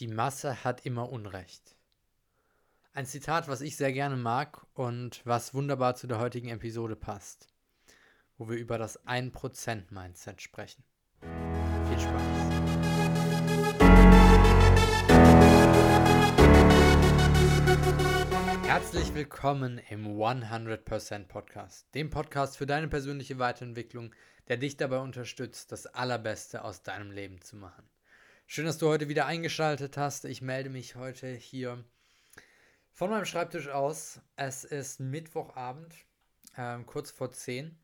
Die Masse hat immer Unrecht. Ein Zitat, was ich sehr gerne mag und was wunderbar zu der heutigen Episode passt, wo wir über das 1%-Mindset sprechen. Viel Spaß. Herzlich willkommen im 100% Podcast, dem Podcast für deine persönliche Weiterentwicklung, der dich dabei unterstützt, das Allerbeste aus deinem Leben zu machen. Schön, dass du heute wieder eingeschaltet hast. Ich melde mich heute hier von meinem Schreibtisch aus. Es ist Mittwochabend, äh, kurz vor 10.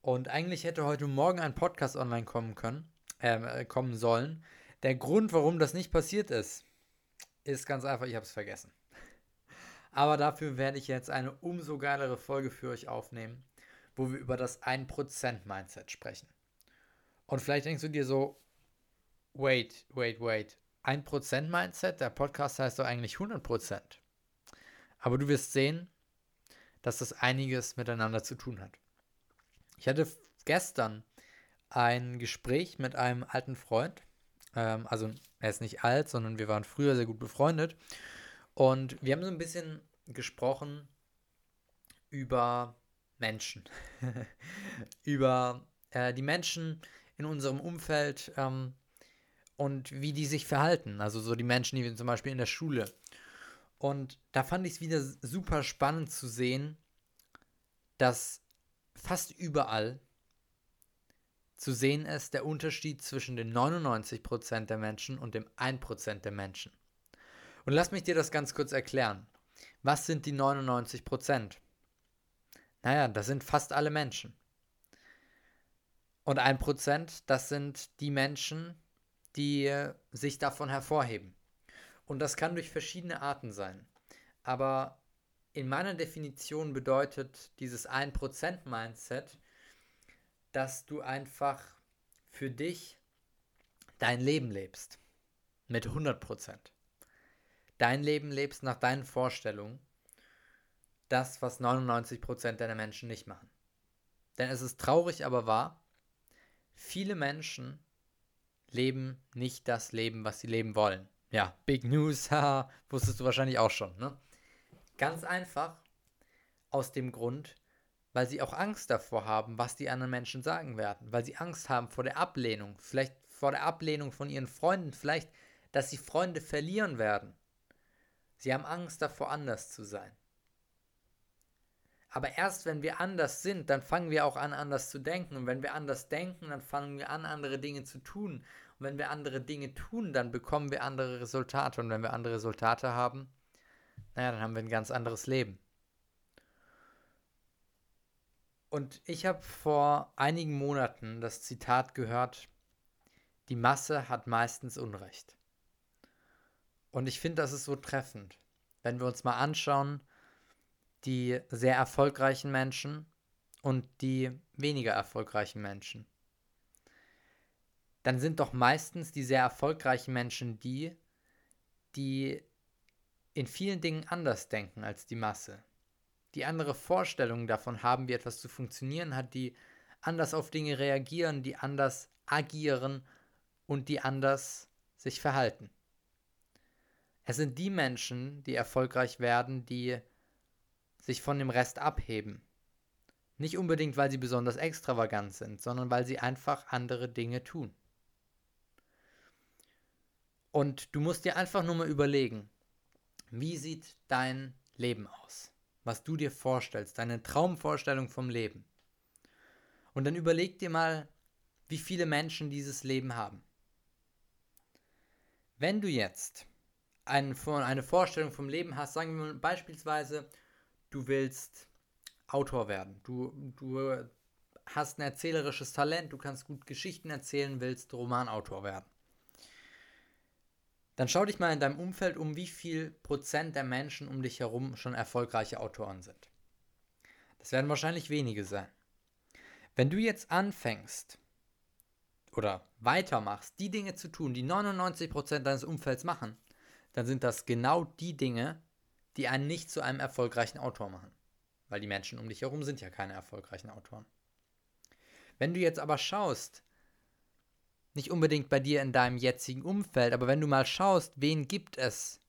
Und eigentlich hätte heute Morgen ein Podcast online kommen können, ähm, äh, kommen sollen. Der Grund, warum das nicht passiert ist, ist ganz einfach, ich habe es vergessen. Aber dafür werde ich jetzt eine umso geilere Folge für euch aufnehmen, wo wir über das 1%-Mindset sprechen. Und vielleicht denkst du dir so, Wait, wait, wait. 1% Mindset? Der Podcast heißt doch eigentlich 100%. Aber du wirst sehen, dass das einiges miteinander zu tun hat. Ich hatte gestern ein Gespräch mit einem alten Freund. Ähm, also er ist nicht alt, sondern wir waren früher sehr gut befreundet. Und wir haben so ein bisschen gesprochen über Menschen. über äh, die Menschen in unserem Umfeld, ähm, und wie die sich verhalten. Also so die Menschen, die zum Beispiel in der Schule. Und da fand ich es wieder super spannend zu sehen, dass fast überall zu sehen ist der Unterschied zwischen den 99% der Menschen und dem 1% der Menschen. Und lass mich dir das ganz kurz erklären. Was sind die 99%? Naja, das sind fast alle Menschen. Und 1%, das sind die Menschen, die sich davon hervorheben. Und das kann durch verschiedene Arten sein. Aber in meiner Definition bedeutet dieses 1%-Mindset, dass du einfach für dich dein Leben lebst. Mit 100%. Dein Leben lebst nach deinen Vorstellungen. Das, was 99% deiner Menschen nicht machen. Denn es ist traurig, aber wahr. Viele Menschen leben nicht das Leben, was sie leben wollen. Ja, Big News, wusstest du wahrscheinlich auch schon, ne? Ganz einfach aus dem Grund, weil sie auch Angst davor haben, was die anderen Menschen sagen werden, weil sie Angst haben vor der Ablehnung, vielleicht vor der Ablehnung von ihren Freunden, vielleicht, dass sie Freunde verlieren werden. Sie haben Angst davor, anders zu sein. Aber erst wenn wir anders sind, dann fangen wir auch an, anders zu denken. Und wenn wir anders denken, dann fangen wir an, andere Dinge zu tun. Und wenn wir andere Dinge tun, dann bekommen wir andere Resultate. Und wenn wir andere Resultate haben, naja, dann haben wir ein ganz anderes Leben. Und ich habe vor einigen Monaten das Zitat gehört, die Masse hat meistens Unrecht. Und ich finde, das ist so treffend. Wenn wir uns mal anschauen, die sehr erfolgreichen Menschen und die weniger erfolgreichen Menschen. Dann sind doch meistens die sehr erfolgreichen Menschen die, die in vielen Dingen anders denken als die Masse. Die andere Vorstellungen davon haben, wie etwas zu funktionieren hat, die anders auf Dinge reagieren, die anders agieren und die anders sich verhalten. Es sind die Menschen, die erfolgreich werden, die sich von dem Rest abheben. Nicht unbedingt, weil sie besonders extravagant sind, sondern weil sie einfach andere Dinge tun. Und du musst dir einfach nur mal überlegen, wie sieht dein Leben aus? Was du dir vorstellst, deine Traumvorstellung vom Leben. Und dann überleg dir mal, wie viele Menschen dieses Leben haben. Wenn du jetzt eine Vorstellung vom Leben hast, sagen wir beispielsweise, du willst Autor werden. Du, du hast ein erzählerisches Talent, du kannst gut Geschichten erzählen, willst Romanautor werden. Dann schau dich mal in deinem Umfeld um, wie viel Prozent der Menschen um dich herum schon erfolgreiche Autoren sind. Das werden wahrscheinlich wenige sein. Wenn du jetzt anfängst oder weitermachst, die Dinge zu tun, die 99% deines Umfelds machen, dann sind das genau die Dinge, die einen nicht zu einem erfolgreichen Autor machen. Weil die Menschen um dich herum sind ja keine erfolgreichen Autoren. Wenn du jetzt aber schaust, Nicht unbedingt bei dir in deinem jetzigen Umfeld, aber wenn du mal schaust, wen gibt es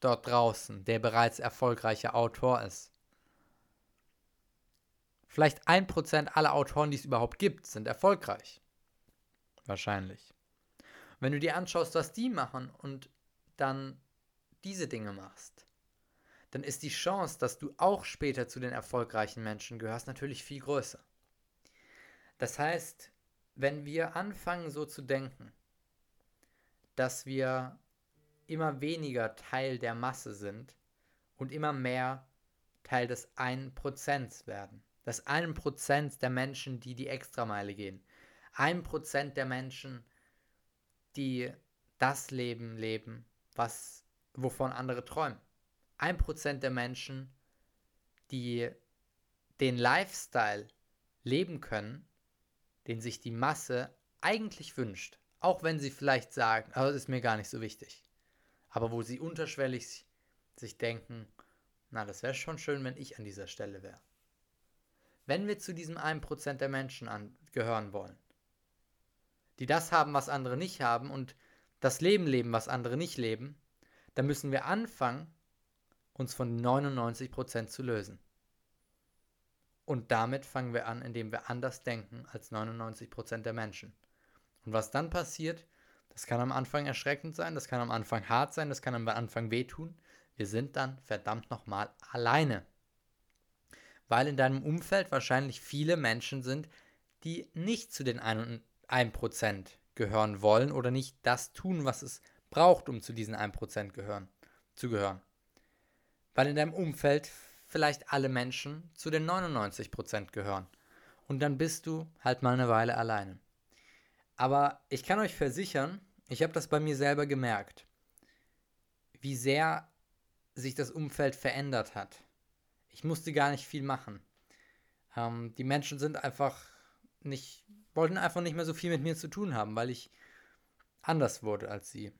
dort draußen, der bereits erfolgreicher Autor ist. Vielleicht ein Prozent aller Autoren, die es überhaupt gibt, sind erfolgreich. Wahrscheinlich. Wenn du dir anschaust, was die machen und dann diese Dinge machst, dann ist die Chance, dass du auch später zu den erfolgreichen Menschen gehörst, natürlich viel größer. Das heißt, wenn wir anfangen so zu denken, dass wir immer weniger Teil der Masse sind und immer mehr Teil des 1% werden. Das 1% der Menschen, die die Extrameile gehen. 1% der Menschen, die das Leben leben, was, wovon andere träumen. 1% der Menschen, die den Lifestyle leben können, den sich die Masse eigentlich wünscht. Auch wenn sie vielleicht sagen, aber das ist mir gar nicht so wichtig. Aber wo sie unterschwellig sich denken, na, das wäre schon schön, wenn ich an dieser Stelle wäre. Wenn wir zu diesem 1% der Menschen gehören wollen, die das haben, was andere nicht haben und das Leben leben, was andere nicht leben, dann müssen wir anfangen, uns von 99% zu lösen. Und damit fangen wir an, indem wir anders denken als 99% der Menschen. Und was dann passiert, das kann am Anfang erschreckend sein, das kann am Anfang hart sein, das kann am Anfang wehtun. Wir sind dann verdammt nochmal alleine. Weil in deinem Umfeld wahrscheinlich viele Menschen sind, die nicht zu den 1% gehören wollen oder nicht das tun, was es braucht, um zu diesen 1% gehören, zu gehören. Weil in deinem Umfeld vielleicht alle Menschen zu den 99% gehören. Und dann bist du halt mal eine Weile alleine. Aber ich kann euch versichern, ich habe das bei mir selber gemerkt, wie sehr sich das Umfeld verändert hat. Ich musste gar nicht viel machen. Ähm, die Menschen sind einfach nicht, wollten einfach nicht mehr so viel mit mir zu tun haben, weil ich anders wurde als sie.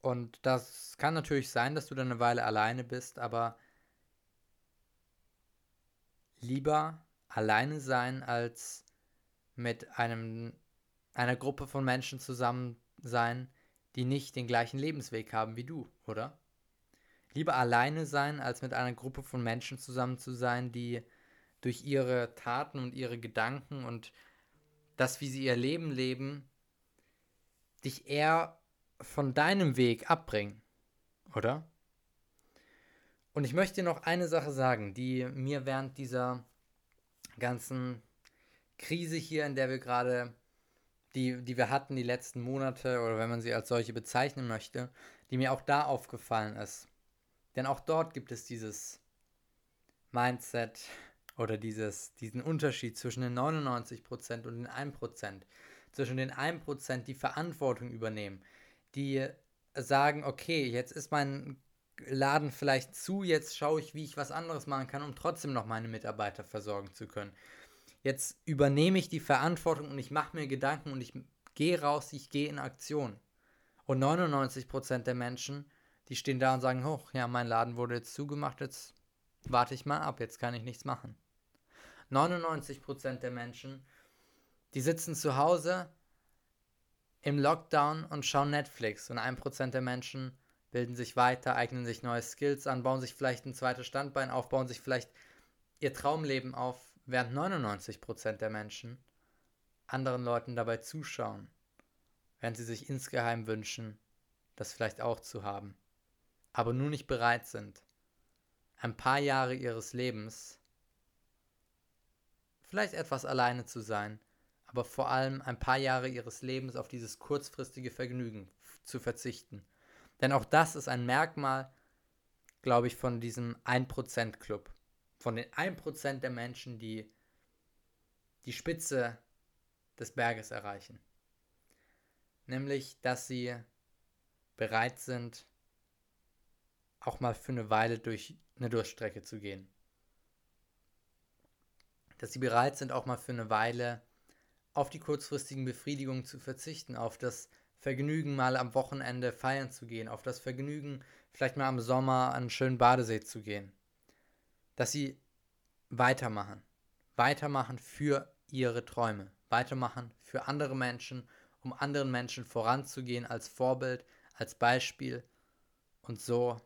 Und das kann natürlich sein, dass du dann eine Weile alleine bist, aber lieber alleine sein, als mit einem, einer Gruppe von Menschen zusammen sein, die nicht den gleichen Lebensweg haben wie du, oder? Lieber alleine sein, als mit einer Gruppe von Menschen zusammen zu sein, die durch ihre Taten und ihre Gedanken und das, wie sie ihr Leben leben, dich eher von deinem Weg abbringen, oder? Und ich möchte noch eine Sache sagen, die mir während dieser ganzen Krise hier, in der wir gerade, die, die wir hatten die letzten Monate, oder wenn man sie als solche bezeichnen möchte, die mir auch da aufgefallen ist. Denn auch dort gibt es dieses Mindset oder dieses, diesen Unterschied zwischen den 99% und den 1%. Zwischen den 1%, die Verantwortung übernehmen, die sagen, okay, jetzt ist mein Laden vielleicht zu, jetzt schaue ich, wie ich was anderes machen kann, um trotzdem noch meine Mitarbeiter versorgen zu können. Jetzt übernehme ich die Verantwortung und ich mache mir Gedanken und ich gehe raus, ich gehe in Aktion. Und 99% der Menschen, die stehen da und sagen, hoch, ja, mein Laden wurde jetzt zugemacht, jetzt warte ich mal ab, jetzt kann ich nichts machen. 99% der Menschen, die sitzen zu Hause im Lockdown und schauen Netflix. Und 1% der Menschen bilden sich weiter, eignen sich neue Skills an, bauen sich vielleicht ein zweites Standbein auf, bauen sich vielleicht ihr Traumleben auf, während 99% der Menschen anderen Leuten dabei zuschauen, während sie sich insgeheim wünschen, das vielleicht auch zu haben, aber nur nicht bereit sind, ein paar Jahre ihres Lebens vielleicht etwas alleine zu sein, aber vor allem ein paar Jahre ihres Lebens auf dieses kurzfristige Vergnügen zu verzichten denn auch das ist ein Merkmal, glaube ich, von diesem 1%-Club. Von den 1% der Menschen, die die Spitze des Berges erreichen. Nämlich, dass sie bereit sind, auch mal für eine Weile durch eine Durchstrecke zu gehen. Dass sie bereit sind, auch mal für eine Weile auf die kurzfristigen Befriedigungen zu verzichten, auf das Vergnügen, mal am Wochenende feiern zu gehen, auf das Vergnügen, vielleicht mal am Sommer an einen schönen Badesee zu gehen. Dass sie weitermachen. Weitermachen für ihre Träume. Weitermachen für andere Menschen um anderen Menschen voranzugehen als Vorbild, als Beispiel und so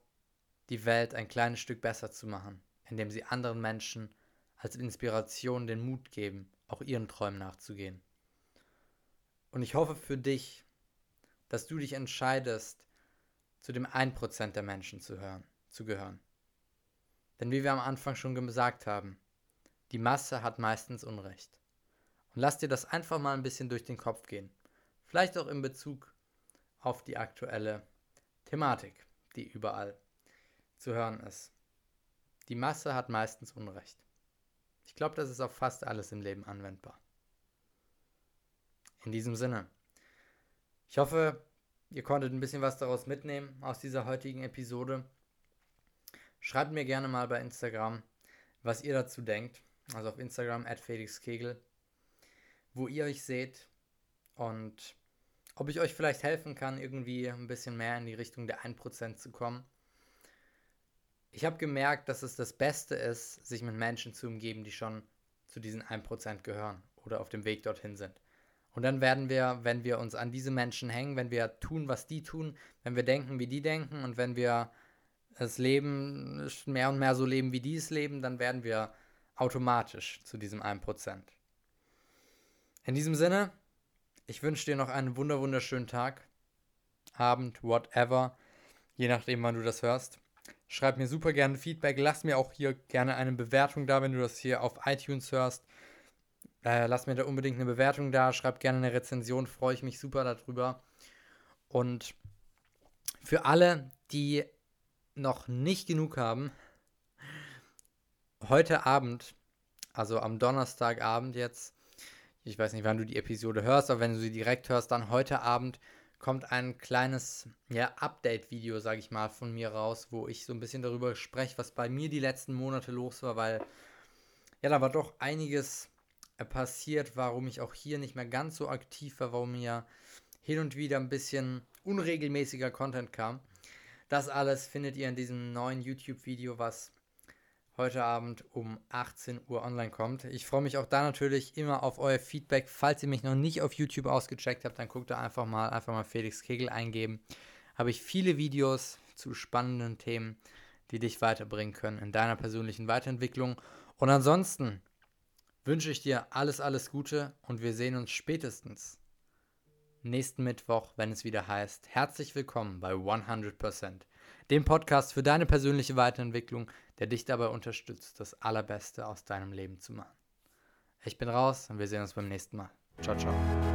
die Welt ein kleines Stück besser zu machen, indem sie anderen Menschen als Inspiration den Mut geben, auch ihren Träumen nachzugehen. Und ich hoffe für dich, dass du dich entscheidest, zu dem 1% der Menschen zu, hören, zu gehören. Denn wie wir am Anfang schon gesagt haben, die Masse hat meistens Unrecht. Und lass dir das einfach mal ein bisschen durch den Kopf gehen. Vielleicht auch in Bezug auf die aktuelle Thematik, die überall zu hören ist. Die Masse hat meistens Unrecht. Ich glaube, das ist auf fast alles im Leben anwendbar. In diesem Sinne. Ich hoffe, ihr konntet ein bisschen was daraus mitnehmen aus dieser heutigen Episode. Schreibt mir gerne mal bei Instagram, was ihr dazu denkt. Also auf Instagram at Felix Kegel, wo ihr euch seht und ob ich euch vielleicht helfen kann, irgendwie ein bisschen mehr in die Richtung der 1% zu kommen. Ich habe gemerkt, dass es das Beste ist, sich mit Menschen zu umgeben, die schon zu diesen 1% gehören oder auf dem Weg dorthin sind. Und dann werden wir, wenn wir uns an diese Menschen hängen, wenn wir tun, was die tun, wenn wir denken, wie die denken und wenn wir das Leben mehr und mehr so leben, wie die es leben, dann werden wir automatisch zu diesem 1%. In diesem Sinne, ich wünsche dir noch einen wunder wunderschönen Tag, Abend, whatever, je nachdem, wann du das hörst. Schreib mir super gerne Feedback, lass mir auch hier gerne eine Bewertung da, wenn du das hier auf iTunes hörst. Äh, lass mir da unbedingt eine Bewertung da, schreib gerne eine Rezension, freue ich mich super darüber. Und für alle, die noch nicht genug haben, heute Abend, also am Donnerstagabend jetzt, ich weiß nicht, wann du die Episode hörst, aber wenn du sie direkt hörst, dann heute Abend kommt ein kleines ja, Update-Video, sage ich mal, von mir raus, wo ich so ein bisschen darüber spreche, was bei mir die letzten Monate los war, weil ja, da war doch einiges passiert, warum ich auch hier nicht mehr ganz so aktiv war, warum mir hin und wieder ein bisschen unregelmäßiger Content kam. Das alles findet ihr in diesem neuen YouTube-Video, was heute Abend um 18 Uhr online kommt. Ich freue mich auch da natürlich immer auf euer Feedback. Falls ihr mich noch nicht auf YouTube ausgecheckt habt, dann guckt da einfach mal, einfach mal Felix Kegel eingeben. Habe ich viele Videos zu spannenden Themen, die dich weiterbringen können in deiner persönlichen Weiterentwicklung. Und ansonsten wünsche ich dir alles, alles Gute und wir sehen uns spätestens nächsten Mittwoch, wenn es wieder heißt, herzlich willkommen bei 100%, dem Podcast für deine persönliche Weiterentwicklung, der dich dabei unterstützt, das Allerbeste aus deinem Leben zu machen. Ich bin raus und wir sehen uns beim nächsten Mal. Ciao, ciao.